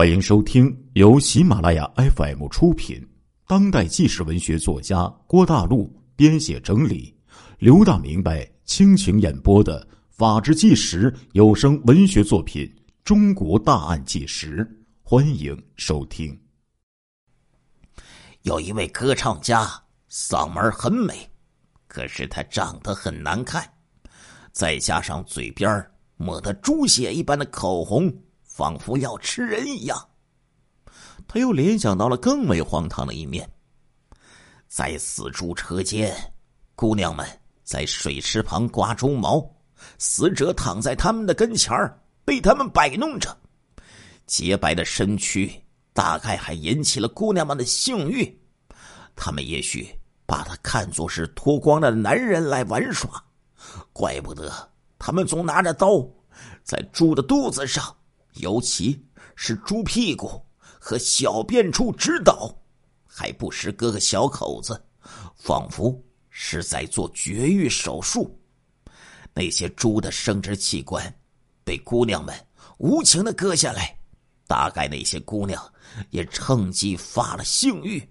欢迎收听由喜马拉雅 FM 出品、当代纪实文学作家郭大陆编写整理、刘大明白倾情演播的《法制纪实》有声文学作品《中国大案纪实》，欢迎收听。有一位歌唱家，嗓门很美，可是他长得很难看，再加上嘴边抹得猪血一般的口红。仿佛要吃人一样。他又联想到了更为荒唐的一面：在死猪车间，姑娘们在水池旁刮猪毛，死者躺在他们的跟前儿，被他们摆弄着，洁白的身躯大概还引起了姑娘们的性欲。他们也许把他看作是脱光了的男人来玩耍，怪不得他们总拿着刀在猪的肚子上。尤其是猪屁股和小便处指导，还不时割个小口子，仿佛是在做绝育手术。那些猪的生殖器官被姑娘们无情的割下来，大概那些姑娘也趁机发了性欲。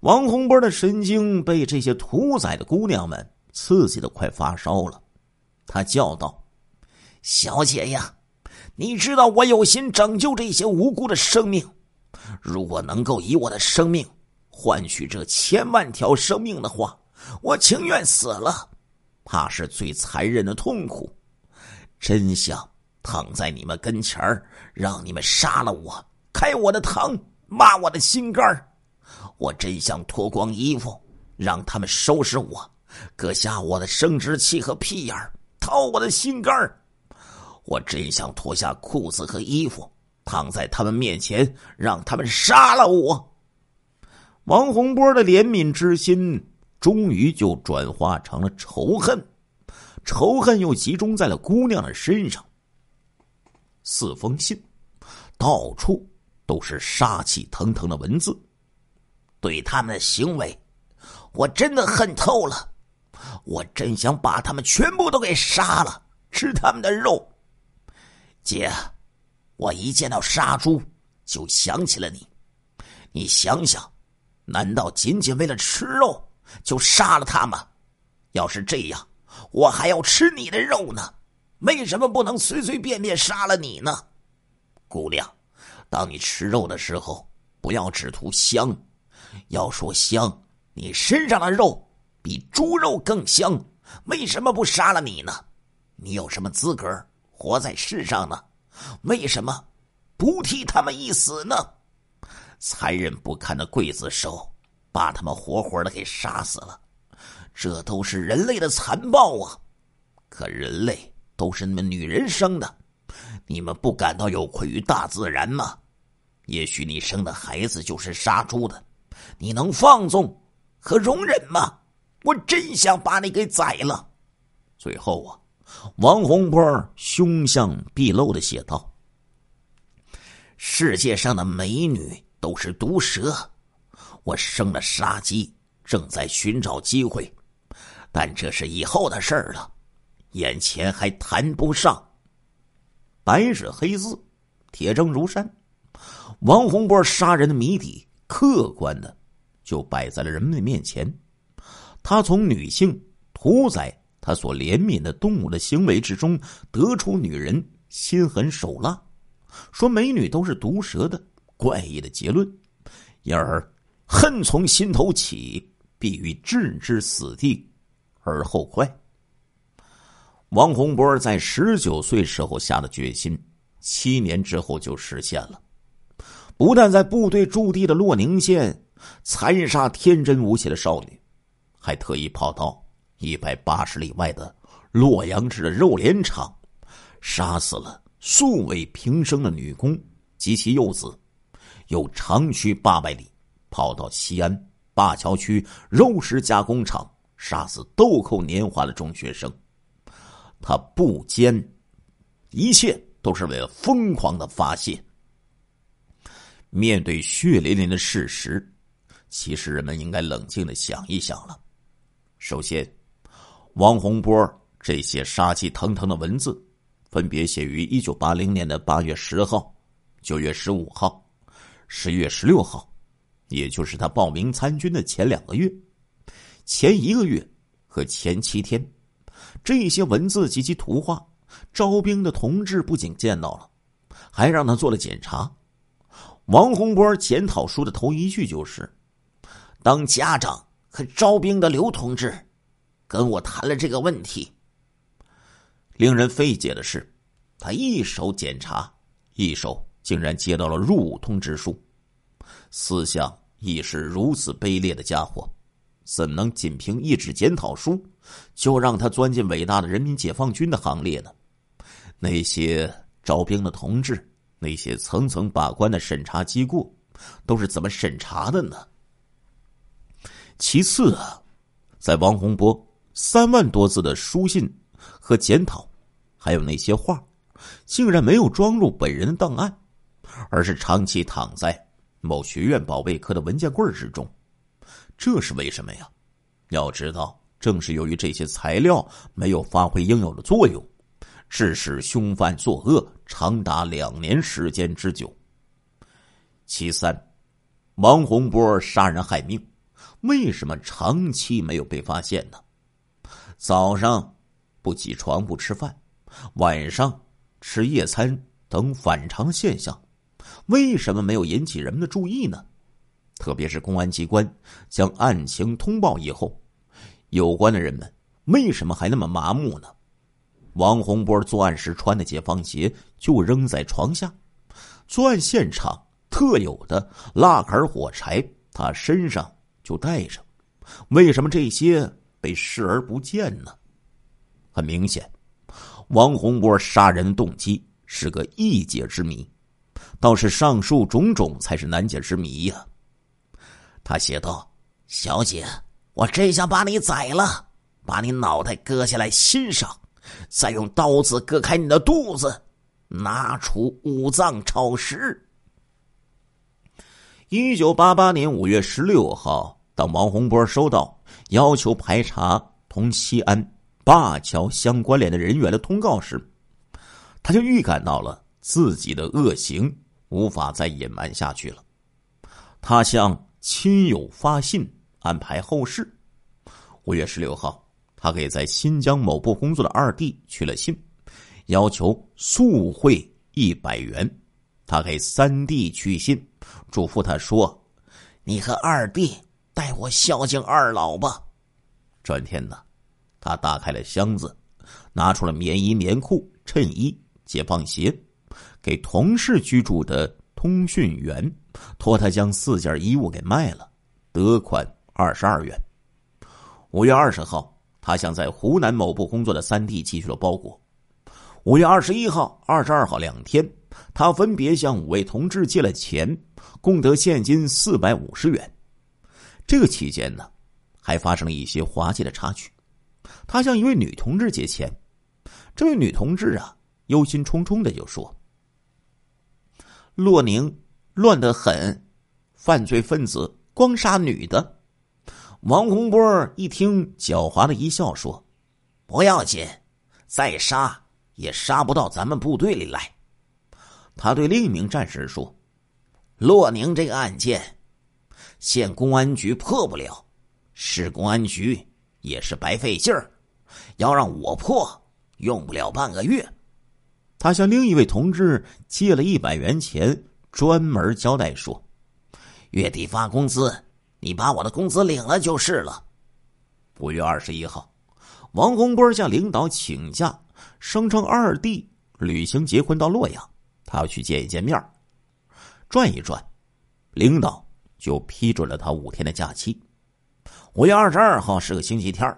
王洪波的神经被这些屠宰的姑娘们刺激的快发烧了，他叫道：“小姐呀！”你知道我有心拯救这些无辜的生命，如果能够以我的生命换取这千万条生命的话，我情愿死了。怕是最残忍的痛苦，真想躺在你们跟前儿，让你们杀了我，开我的膛，骂我的心肝儿。我真想脱光衣服，让他们收拾我，割下我的生殖器和屁眼儿，掏我的心肝儿。我真想脱下裤子和衣服，躺在他们面前，让他们杀了我。王洪波的怜悯之心终于就转化成了仇恨，仇恨又集中在了姑娘的身上。四封信，到处都是杀气腾腾的文字，对他们的行为，我真的恨透了。我真想把他们全部都给杀了，吃他们的肉。姐，我一见到杀猪就想起了你。你想想，难道仅仅为了吃肉就杀了他吗？要是这样，我还要吃你的肉呢。为什么不能随随便便杀了你呢？姑娘，当你吃肉的时候，不要只图香，要说香，你身上的肉比猪肉更香。为什么不杀了你呢？你有什么资格？活在世上呢，为什么不替他们一死呢？残忍不堪的刽子手把他们活活的给杀死了，这都是人类的残暴啊！可人类都是你们女人生的，你们不感到有愧于大自然吗？也许你生的孩子就是杀猪的，你能放纵和容忍吗？我真想把你给宰了！最后啊。王洪波凶相毕露的写道：“世界上的美女都是毒蛇，我生了杀机，正在寻找机会，但这是以后的事儿了，眼前还谈不上。”白纸黑字，铁证如山，王洪波杀人的谜底，客观的就摆在了人们的面前。他从女性屠宰。他所怜悯的动物的行为之中，得出女人心狠手辣，说美女都是毒蛇的怪异的结论，因而恨从心头起，必欲置之死地而后快。王洪波在十九岁时候下的决心，七年之后就实现了，不但在部队驻地的洛宁县残杀天真无邪的少女，还特意跑到。一百八十里外的洛阳市的肉联厂，杀死了素未平生的女工及其幼子；又长驱八百里，跑到西安灞桥区肉食加工厂，杀死豆蔻年华的中学生。他不奸，一切都是为了疯狂的发泄。面对血淋淋的事实，其实人们应该冷静的想一想了。首先。王洪波这些杀气腾腾的文字，分别写于一九八零年的八月十号、九月十五号、十月十六号，也就是他报名参军的前两个月、前一个月和前七天，这些文字及其图画，招兵的同志不仅见到了，还让他做了检查。王洪波检讨书的头一句就是：“当家长和招兵的刘同志跟我谈了这个问题。”令人费解的是，他一手检查，一手竟然接到了入伍通知书。思想意识如此卑劣的家伙，怎能仅凭一纸检讨书就让他钻进伟大的人民解放军的行列呢？那些招兵的同志，那些层层把关的审查机构，都是怎么审查的呢？其次啊，在王洪波三万多字的书信。和检讨，还有那些画，竟然没有装入本人的档案，而是长期躺在某学院保卫科的文件柜之中。这是为什么呀？要知道，正是由于这些材料没有发挥应有的作用，致使凶犯作恶长达两年时间之久。其三，王洪波杀人害命，为什么长期没有被发现呢？早上。不起床不吃饭，晚上吃夜餐等反常现象，为什么没有引起人们的注意呢？特别是公安机关将案情通报以后，有关的人们为什么还那么麻木呢？王洪波作案时穿的解放鞋就扔在床下，作案现场特有的蜡杆火柴他身上就带着，为什么这些被视而不见呢？很明显，王洪波杀人动机是个易解之谜，倒是上述种种才是难解之谜呀。他写道：“小姐，我真想把你宰了，把你脑袋割下来欣赏，再用刀子割开你的肚子，拿出五脏炒食。”一九八八年五月十六号，当王洪波收到要求排查同西安。灞桥相关联的人员的通告时，他就预感到了自己的恶行无法再隐瞒下去了。他向亲友发信安排后事。五月十六号，他给在新疆某部工作的二弟去了信，要求速汇一百元。他给三弟去信，嘱咐他说：“你和二弟代我孝敬二老吧。”转天呢。他打开了箱子，拿出了棉衣、棉裤、衬衣、解放鞋，给同事居住的通讯员托他将四件衣物给卖了，得款二十二元。五月二十号，他向在湖南某部工作的三弟寄去了包裹。五月二十一号、二十二号两天，他分别向五位同志借了钱，共得现金四百五十元。这个期间呢，还发生了一些滑稽的插曲。他向一位女同志借钱，这位女同志啊，忧心忡忡的就说：“洛宁乱得很，犯罪分子光杀女的。”王洪波一听，狡猾的一笑说：“不要紧，再杀也杀不到咱们部队里来。”他对另一名战士说：“洛宁这个案件，县公安局破不了，市公安局也是白费劲儿。”要让我破，用不了半个月。他向另一位同志借了一百元钱，专门交代说：“月底发工资，你把我的工资领了就是了。”五月二十一号，王洪波向领导请假，声称二弟旅行结婚到洛阳，他要去见一见面转一转。领导就批准了他五天的假期。五月二十二号是个星期天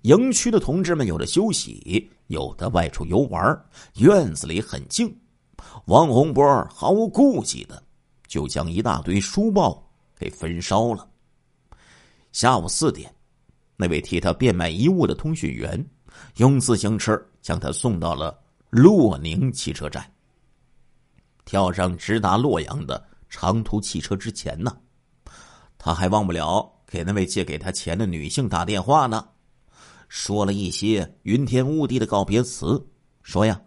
营区的同志们有的休息，有的外出游玩，院子里很静。王洪波毫无顾忌的就将一大堆书报给焚烧了。下午四点，那位替他变卖衣物的通讯员用自行车将他送到了洛宁汽车站。跳上直达洛阳的长途汽车之前呢，他还忘不了给那位借给他钱的女性打电话呢。说了一些云天雾地的告别词，说呀：“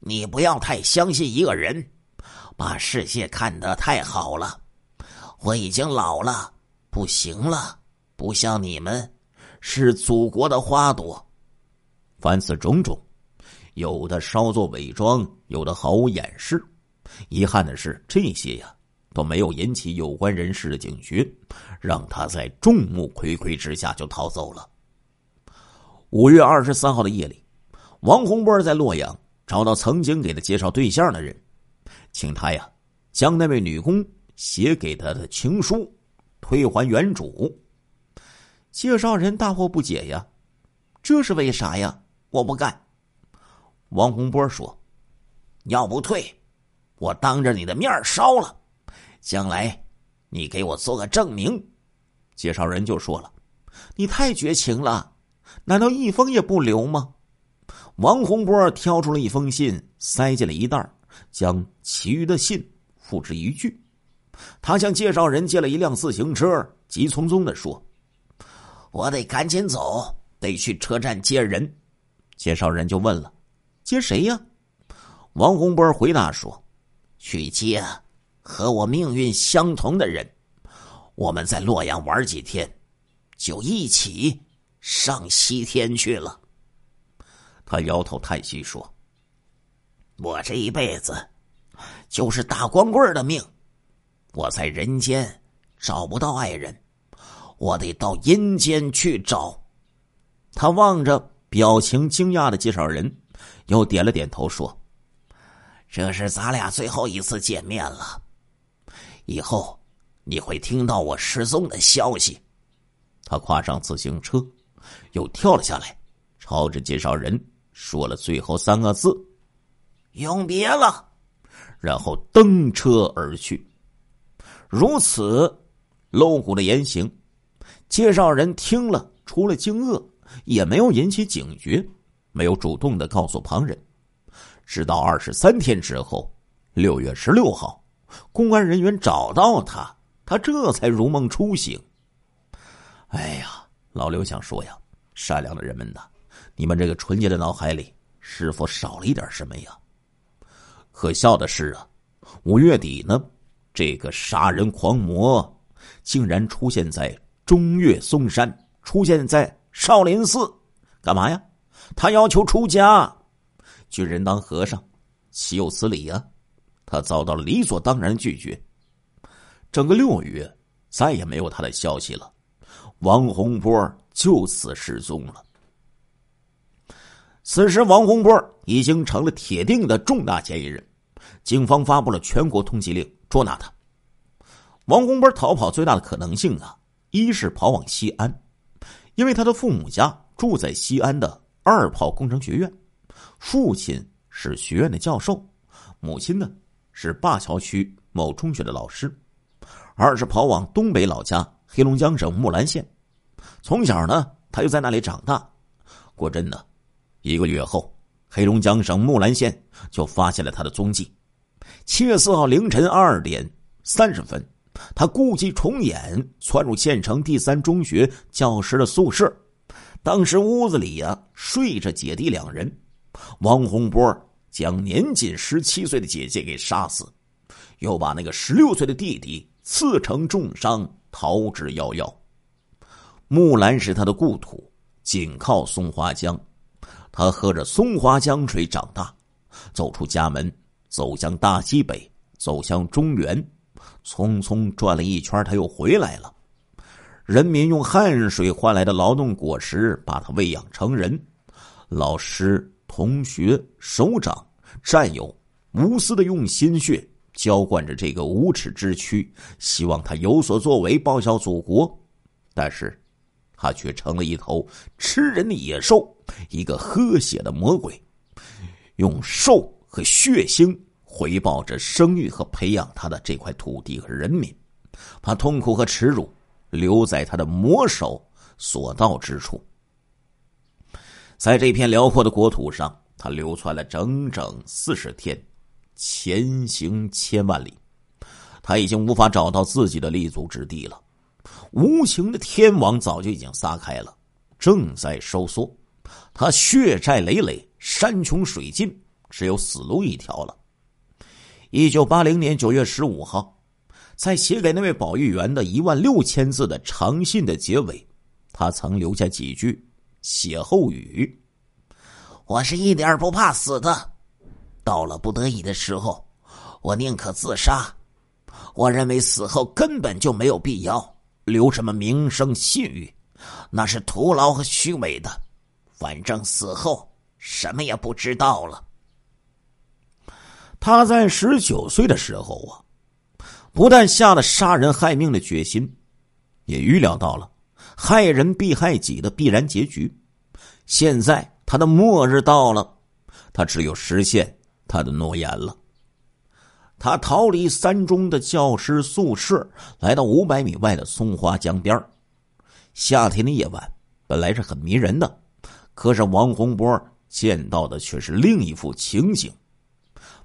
你不要太相信一个人，把世界看得太好了。我已经老了，不行了，不像你们，是祖国的花朵。凡此种种，有的稍作伪装，有的毫无掩饰。遗憾的是，这些呀都没有引起有关人士的警觉，让他在众目睽睽之下就逃走了。五月二十三号的夜里，王洪波在洛阳找到曾经给他介绍对象的人，请他呀将那位女工写给他的情书退还原主。介绍人大惑不解呀，这是为啥呀？我不干。王洪波说：“要不退，我当着你的面烧了，将来你给我做个证明。”介绍人就说了：“你太绝情了，难道一封也不留吗？”王洪波挑出了一封信，塞进了一袋，将其余的信付之一炬。他向介绍人借了一辆自行车，急匆匆的说：“我得赶紧走，得去车站接人。”介绍人就问了：“接谁呀？”王洪波回答说：“去接和我命运相同的人。我们在洛阳玩几天，就一起上西天去了。”他摇头叹息说：“我这一辈子就是大光棍的命，我在人间找不到爱人，我得到阴间去找。”他望着。表情惊讶的介绍人，又点了点头说：“这是咱俩最后一次见面了，以后你会听到我失踪的消息。”他跨上自行车，又跳了下来，朝着介绍人说了最后三个字：“永别了。”然后登车而去。如此露骨的言行，介绍人听了，除了惊愕。也没有引起警觉，没有主动的告诉旁人。直到二十三天之后，六月十六号，公安人员找到他，他这才如梦初醒。哎呀，老刘想说呀，善良的人们呐，你们这个纯洁的脑海里是否少了一点什么呀？可笑的是啊，五月底呢，这个杀人狂魔竟然出现在中岳嵩山，出现在。少林寺，干嘛呀？他要求出家，军人当和尚，岂有此理呀？他遭到了理所当然拒绝。整个六月再也没有他的消息了，王洪波就此失踪了。此时，王洪波已经成了铁定的重大嫌疑人，警方发布了全国通缉令，捉拿他。王洪波逃跑最大的可能性啊，一是跑往西安。因为他的父母家住在西安的二炮工程学院，父亲是学院的教授，母亲呢是灞桥区某中学的老师。二是跑往东北老家黑龙江省木兰县，从小呢他就在那里长大。果真呢，一个月后，黑龙江省木兰县就发现了他的踪迹。七月四号凌晨二点三十分。他故伎重演，窜入县城第三中学教师的宿舍。当时屋子里呀睡着姐弟两人。王洪波将年仅十七岁的姐姐给杀死，又把那个十六岁的弟弟刺成重伤，逃之夭夭。木兰是他的故土，紧靠松花江，他喝着松花江水长大。走出家门，走向大西北，走向中原。匆匆转了一圈，他又回来了。人民用汗水换来的劳动果实，把他喂养成人。老师、同学、首长、战友，无私的用心血浇灌着这个无耻之躯，希望他有所作为，报效祖国。但是，他却成了一头吃人的野兽，一个喝血的魔鬼，用兽和血腥。回报着生育和培养他的这块土地和人民，把痛苦和耻辱留在他的魔手所到之处。在这片辽阔的国土上，他流窜了整整四十天，前行千万里，他已经无法找到自己的立足之地了。无情的天网早就已经撒开了，正在收缩。他血债累累，山穷水尽，只有死路一条了。一九八零年九月十五号，在写给那位保育员的一万六千字的长信的结尾，他曾留下几句歇后语：“我是一点不怕死的，到了不得已的时候，我宁可自杀。我认为死后根本就没有必要留什么名声信誉，那是徒劳和虚伪的。反正死后什么也不知道了。”他在十九岁的时候啊，不但下了杀人害命的决心，也预料到了害人必害己的必然结局。现在他的末日到了，他只有实现他的诺言了。他逃离三中的教师宿舍，来到五百米外的松花江边夏天的夜晚本来是很迷人的，可是王洪波见到的却是另一副情景。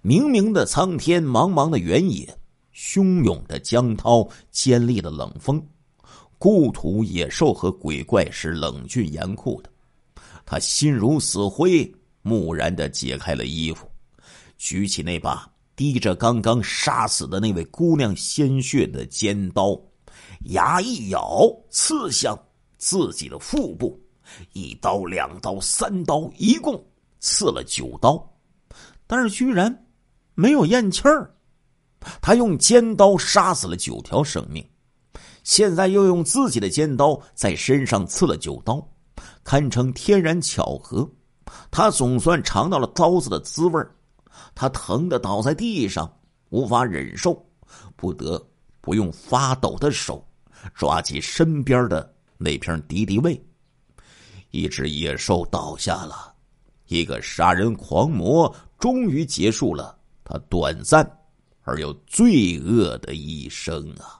明明的苍天，茫茫的原野，汹涌的江涛，尖利的冷风，故土野兽和鬼怪是冷峻严酷的。他心如死灰，木然的解开了衣服，举起那把滴着刚刚杀死的那位姑娘鲜血的尖刀，牙一咬，刺向自己的腹部，一刀、两刀、三刀，一共刺了九刀，但是居然。没有咽气儿，他用尖刀杀死了九条生命，现在又用自己的尖刀在身上刺了九刀，堪称天然巧合。他总算尝到了刀子的滋味他疼的倒在地上，无法忍受，不得不用发抖的手抓起身边的那瓶敌敌畏。一只野兽倒下了，一个杀人狂魔终于结束了。他短暂而又罪恶的一生啊！